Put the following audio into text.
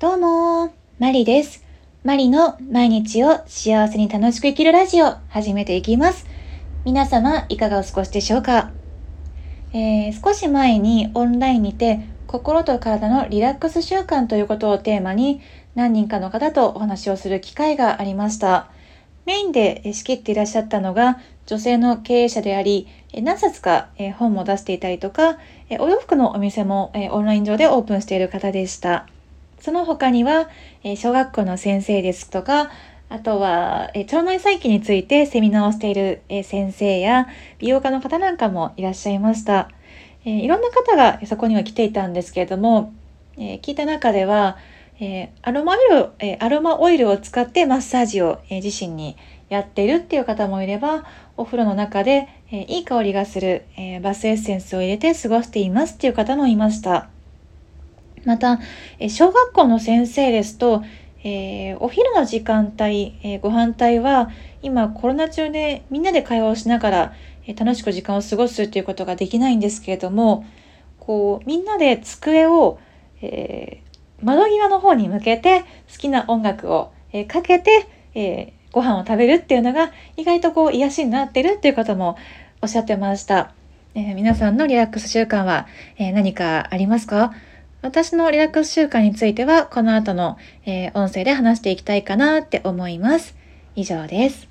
どうもマリです。マリの毎日を幸せに楽しく生きるラジオ始めていきます。皆様いかがお過ごしでしょうか、えー、少し前にオンラインにて心と体のリラックス習慣ということをテーマに何人かの方とお話をする機会がありました。メインで仕切っていらっしゃったのが女性の経営者であり、何冊か本も出していたりとか、お洋服のお店もオンライン上でオープンしている方でした。その他には、え小学校の先生ですとか、あとは、え腸内細菌についてセミナーをしているえ先生や美容家の方なんかもいらっしゃいました。えいろんな方がそこには来ていたんですけれども、え聞いた中では、えアロマオイル、えアロマオイルを使ってマッサージをえ自身にやっているっていう方もいれば、お風呂の中で、えいい香りがする、えバスエッセンスを入れて過ごしていますっていう方もいました。また、え小学校の先生ですと、えー、お昼の時間帯、えー、ご飯帯は今コロナ中でみんなで会話をしながら、えー、楽しく時間を過ごすということができないんですけれどもこうみんなで机を、え窓際の方に向けて好きな音楽を、えかけて、えご飯を食べるっていうのが意外とこう癒しになってるっていう方もおっしゃってました。え、皆さんのリラックス習慣は、え、何かありますか？私のリラックス習慣についてはこの後の、えー、音声で話していきたいかなって思います。以上です。